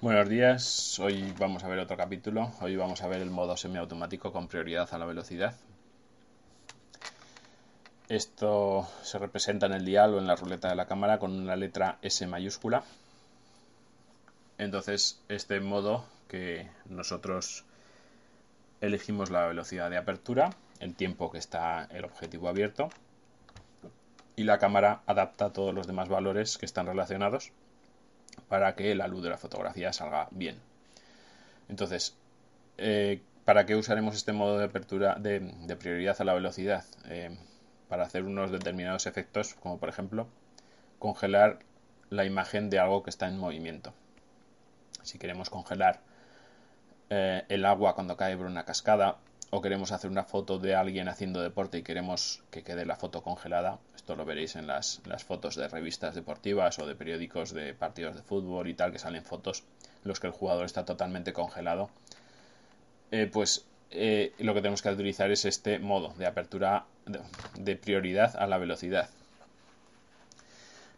Buenos días, hoy vamos a ver otro capítulo, hoy vamos a ver el modo semiautomático con prioridad a la velocidad. Esto se representa en el dial o en la ruleta de la cámara con una letra S mayúscula. Entonces, este modo que nosotros elegimos la velocidad de apertura, el tiempo que está el objetivo abierto y la cámara adapta todos los demás valores que están relacionados para que la luz de la fotografía salga bien. Entonces, eh, ¿para qué usaremos este modo de apertura de, prioridad a la velocidad? Eh, para hacer unos determinados efectos, como por ejemplo congelar la imagen de algo que está en movimiento. Si queremos congelar eh, el agua cuando cae por una cascada o queremos hacer una foto de alguien haciendo deporte y queremos que quede la foto congelada, esto lo veréis en las, fotos de revistas deportivas o de periódicos de partidos de fútbol y tal, que salen fotos en los que el jugador está totalmente congelado, eh, pues eh, lo que tenemos que utilizar es este modo de apertura de prioridad a la velocidad.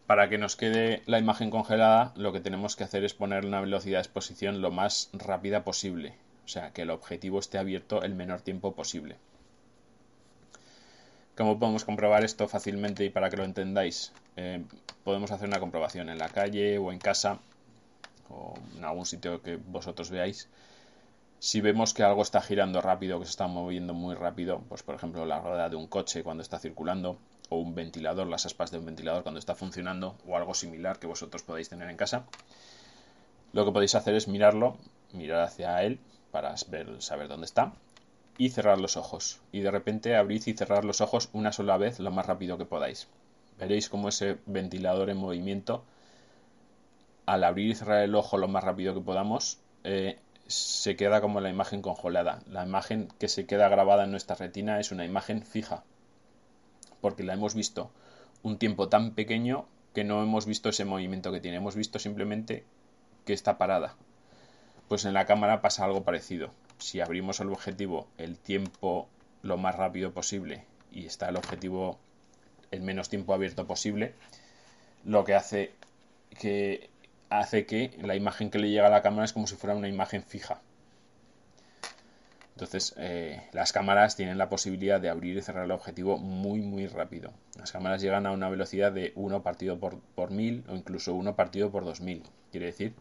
Para que nos quede la imagen congelada, lo que tenemos que hacer es poner una velocidad de exposición lo más rápida posible, o sea, que el objetivo esté abierto el menor tiempo posible. ¿Cómo podemos comprobar esto fácilmente y para que lo entendáis? Eh, podemos hacer una comprobación en la calle o en casa o en algún sitio que vosotros veáis si vemos que algo está girando rápido, que se está moviendo muy rápido, pues por ejemplo la rueda de un coche cuando está circulando, o un ventilador, las aspas de un ventilador cuando está funcionando, o algo similar que vosotros podéis tener en casa, lo que podéis hacer es mirarlo, mirar hacia él para saber dónde está, y cerrar los ojos. Y de repente abrid y cerrar los ojos una sola vez lo más rápido que podáis. Veréis cómo ese ventilador en movimiento, al abrir y cerrar el ojo lo más rápido que podamos, eh, se queda como la imagen congelada. La imagen que se queda grabada en nuestra retina es una imagen fija, porque la hemos visto un tiempo tan pequeño que no hemos visto ese movimiento que tiene, hemos visto simplemente que está parada. Pues en la cámara pasa algo parecido. Si abrimos el objetivo el tiempo lo más rápido posible y está el objetivo el menos tiempo abierto posible, lo que hace que hace que la imagen que le llega a la cámara es como si fuera una imagen fija. Entonces, eh, las cámaras tienen la posibilidad de abrir y cerrar el objetivo muy, muy rápido. Las cámaras llegan a una velocidad de 1 partido por, por 1000 o incluso 1 partido por 2000. Quiere decir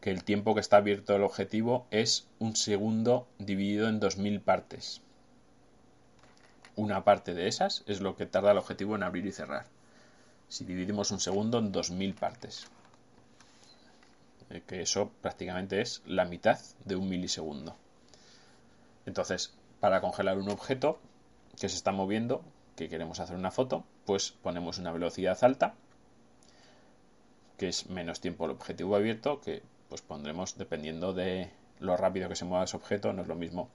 que el tiempo que está abierto el objetivo es un segundo dividido en 2000 partes. Una parte de esas es lo que tarda el objetivo en abrir y cerrar. Si dividimos un segundo en 2000 partes. Eh, que eso prácticamente es la mitad de un milisegundo. Entonces, para congelar un objeto que se está moviendo, que queremos hacer una foto, pues ponemos una velocidad alta, que es menos tiempo el objetivo abierto, que pues pondremos dependiendo de lo rápido que se mueva ese objeto, no es lo mismo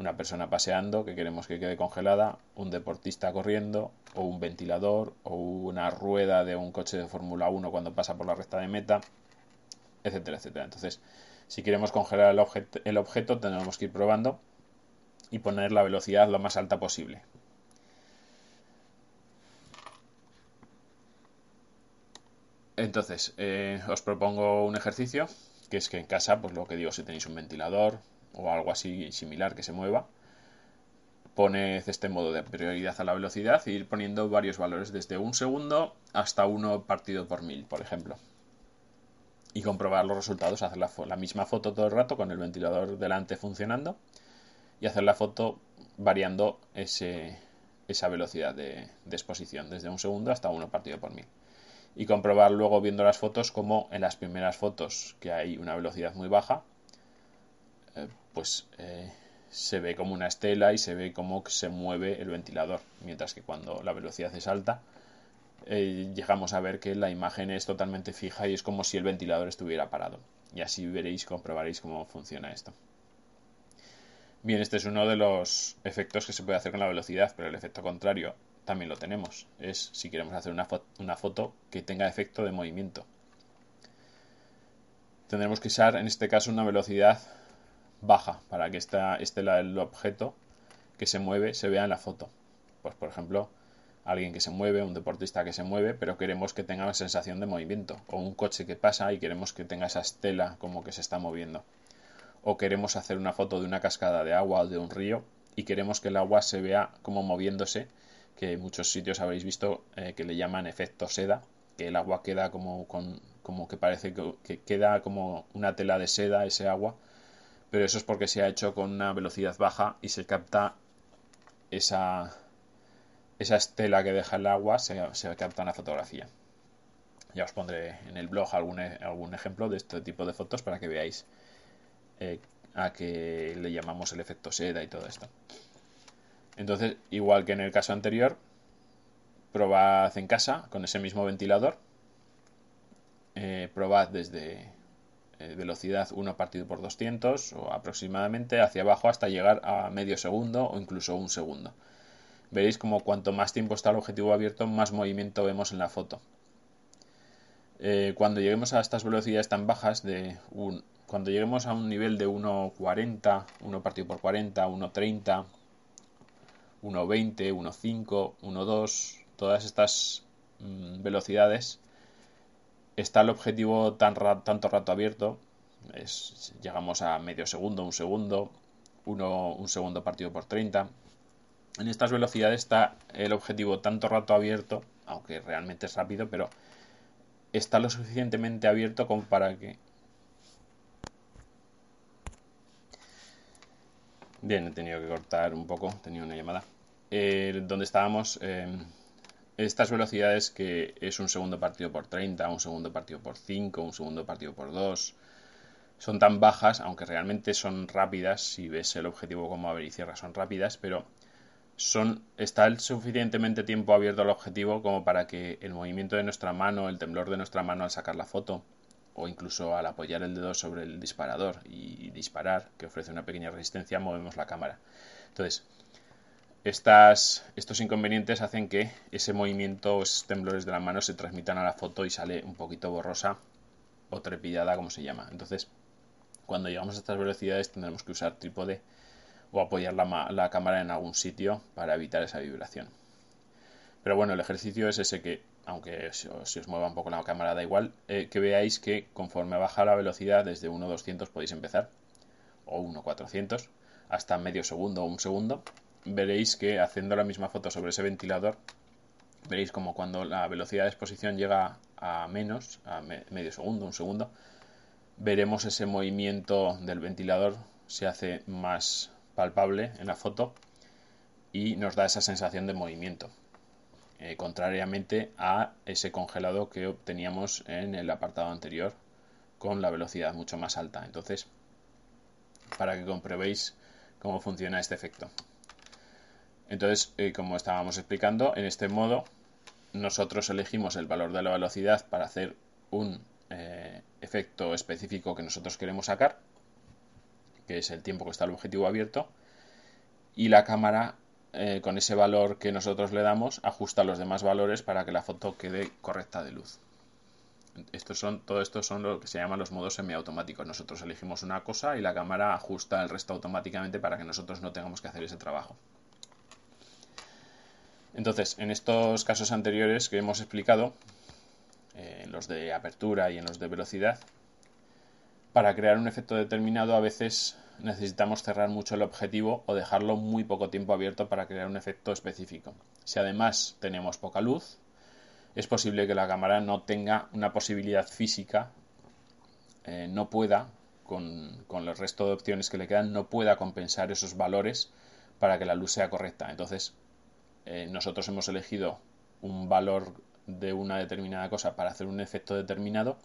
una persona paseando que queremos que quede congelada, un deportista corriendo, o un ventilador, o una rueda de un coche de Fórmula 1 cuando pasa por la recta de meta, etcétera, etcétera. Entonces, si queremos congelar el, el objeto, tenemos que ir probando y poner la velocidad lo más alta posible. Entonces, eh, os propongo un ejercicio, que es que en casa, pues lo que digo, si tenéis un ventilador o algo así similar que se mueva, poned este modo de prioridad a la velocidad e ir poniendo varios valores desde un segundo hasta uno partido por mil, por ejemplo y comprobar los resultados, hacer la, misma foto todo el rato con el ventilador delante funcionando y hacer la foto variando esa velocidad de, exposición, desde un segundo hasta uno partido por mil. Y comprobar luego viendo las fotos como en las primeras fotos que hay una velocidad muy baja, eh, pues eh, se ve como una estela y se ve cómo se mueve el ventilador, mientras que cuando la velocidad es alta, eh, llegamos a ver que la imagen es totalmente fija y es como si el ventilador estuviera parado. Y así veréis, comprobaréis cómo funciona esto. Bien, este es uno de los efectos que se puede hacer con la velocidad, pero el efecto contrario también lo tenemos. Es si queremos hacer una, una foto que tenga efecto de movimiento. Tendremos que usar en este caso una velocidad baja para que esta, este el objeto que se mueve se vea en la foto. Pues por ejemplo, alguien que se mueve, un deportista que se mueve, pero queremos que tenga la sensación de movimiento, o un coche que pasa y queremos que tenga esa estela como que se está moviendo. O queremos hacer una foto de una cascada de agua o de un río y queremos que el agua se vea como moviéndose, que muchos sitios habréis visto eh, que le llaman efecto seda, que el agua queda como con como que parece que, que queda como una tela de seda ese agua, pero eso es porque se ha hecho con una velocidad baja y se capta esa esa estela que deja el agua se, capta en la fotografía. Ya os pondré en el blog algún, e, algún ejemplo de este tipo de fotos para que veáis eh, a qué le llamamos el efecto seda y todo esto. Entonces, igual que en el caso anterior, probad en casa con ese mismo ventilador. Eh, probad desde eh, velocidad 1 partido por 200 o aproximadamente hacia abajo hasta llegar a medio segundo o incluso un segundo veréis como cuanto más tiempo está el objetivo abierto, más movimiento vemos en la foto. Eh, cuando lleguemos a estas velocidades tan bajas de un, cuando lleguemos a un nivel de 1.40, 1 partido por 40, 1.30, 1.20, 1.5, 1.2, todas estas mm, velocidades, está el objetivo tan tanto rato abierto, llegamos a medio segundo, un segundo, uno, un segundo partido por 30, en estas velocidades está el objetivo tanto rato abierto, aunque realmente es rápido, pero está lo suficientemente abierto como para que... Bien, he tenido que cortar un poco, tenía una llamada. Eh, donde estábamos, eh, estas velocidades que es un segundo partido por 30, un segundo partido por 5, un segundo partido por 2, son tan bajas, aunque realmente son rápidas, si ves el objetivo como abrir y cierra, son rápidas, pero son, está el suficientemente tiempo abierto al objetivo como para que el movimiento de nuestra mano, el temblor de nuestra mano al sacar la foto, o incluso al apoyar el dedo sobre el disparador y disparar, que ofrece una pequeña resistencia, movemos la cámara. Entonces, estas, estos inconvenientes hacen que ese movimiento o esos temblores de la mano se transmitan a la foto y sale un poquito borrosa o trepidada, como se llama. Entonces, cuando llegamos a estas velocidades tendremos que usar trípode o apoyar la, cámara en algún sitio para evitar esa vibración. Pero bueno, el ejercicio es ese que, aunque si os, mueva un poco la cámara da igual, eh, que veáis que conforme baja la velocidad desde 1.200 podéis empezar, o 1.400, hasta medio segundo o un segundo, veréis que haciendo la misma foto sobre ese ventilador, veréis como cuando la velocidad de exposición llega a menos, a medio segundo, un segundo, veremos ese movimiento del ventilador se hace más palpable en la foto y nos da esa sensación de movimiento. Eh, contrariamente a ese congelado que obteníamos en el apartado anterior con la velocidad mucho más alta. Entonces, para que compruebéis cómo funciona este efecto. Entonces, eh, como estábamos explicando, en este modo nosotros elegimos el valor de la velocidad para hacer un eh, efecto específico que nosotros queremos sacar que es el tiempo que está el objetivo abierto, y la cámara eh, con ese valor que nosotros le damos ajusta los demás valores para que la foto quede correcta de luz. Estos son, todo esto son lo que se llaman los modos semiautomáticos. Nosotros elegimos una cosa y la cámara ajusta el resto automáticamente para que nosotros no tengamos que hacer ese trabajo. Entonces, en estos casos anteriores que hemos explicado, eh, en los de apertura y en los de velocidad, para crear un efecto determinado a veces necesitamos cerrar mucho el objetivo o dejarlo muy poco tiempo abierto para crear un efecto específico. Si además tenemos poca luz, es posible que la cámara no tenga una posibilidad física, eh, no pueda, con, con el resto de opciones que le quedan, no pueda compensar esos valores para que la luz sea correcta. Entonces, eh, nosotros hemos elegido un valor de una determinada cosa para hacer un efecto determinado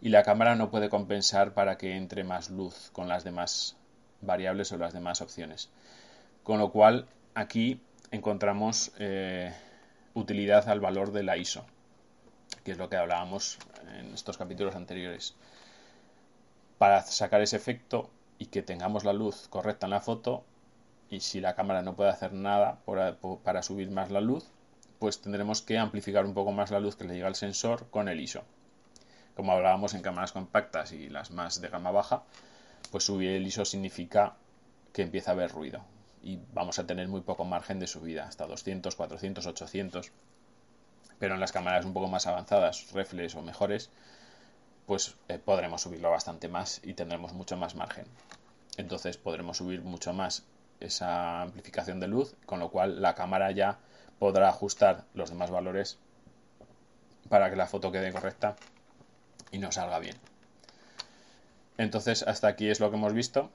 y la cámara no puede compensar para que entre más luz con las demás variables o las demás opciones. Con lo cual aquí encontramos eh, utilidad al valor de la ISO, que es lo que hablábamos en estos capítulos anteriores. Para sacar ese efecto y que tengamos la luz correcta en la foto, y si la cámara no puede hacer nada para subir más la luz, pues tendremos que amplificar un poco más la luz que le llega al sensor con el ISO. Como hablábamos en cámaras compactas y las más de gama baja, pues subir el ISO significa que empieza a haber ruido y vamos a tener muy poco margen de subida, hasta 200, 400, 800. Pero en las cámaras un poco más avanzadas, reflex o mejores, pues eh, podremos subirlo bastante más y tendremos mucho más margen. Entonces podremos subir mucho más esa amplificación de luz, con lo cual la cámara ya podrá ajustar los demás valores para que la foto quede correcta y nos salga bien. Entonces hasta aquí es lo que hemos visto.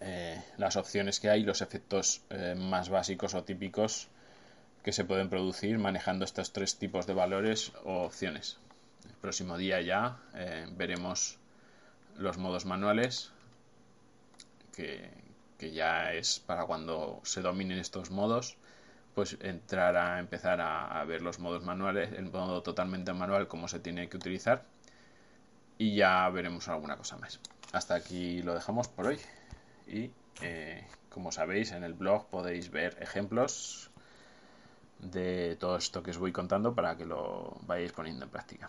Eh, las opciones que hay, los efectos eh, más básicos o típicos que se pueden producir manejando estos tres tipos de valores o opciones. El próximo día ya eh, veremos los modos manuales, que, ya es para cuando se dominen estos modos, pues entrar a empezar a, ver los modos manuales, el modo totalmente manual, cómo se tiene que utilizar, y ya veremos alguna cosa más. Hasta aquí lo dejamos por hoy y eh, como sabéis en el blog podéis ver ejemplos de todo esto que os voy contando para que lo vayáis poniendo en práctica.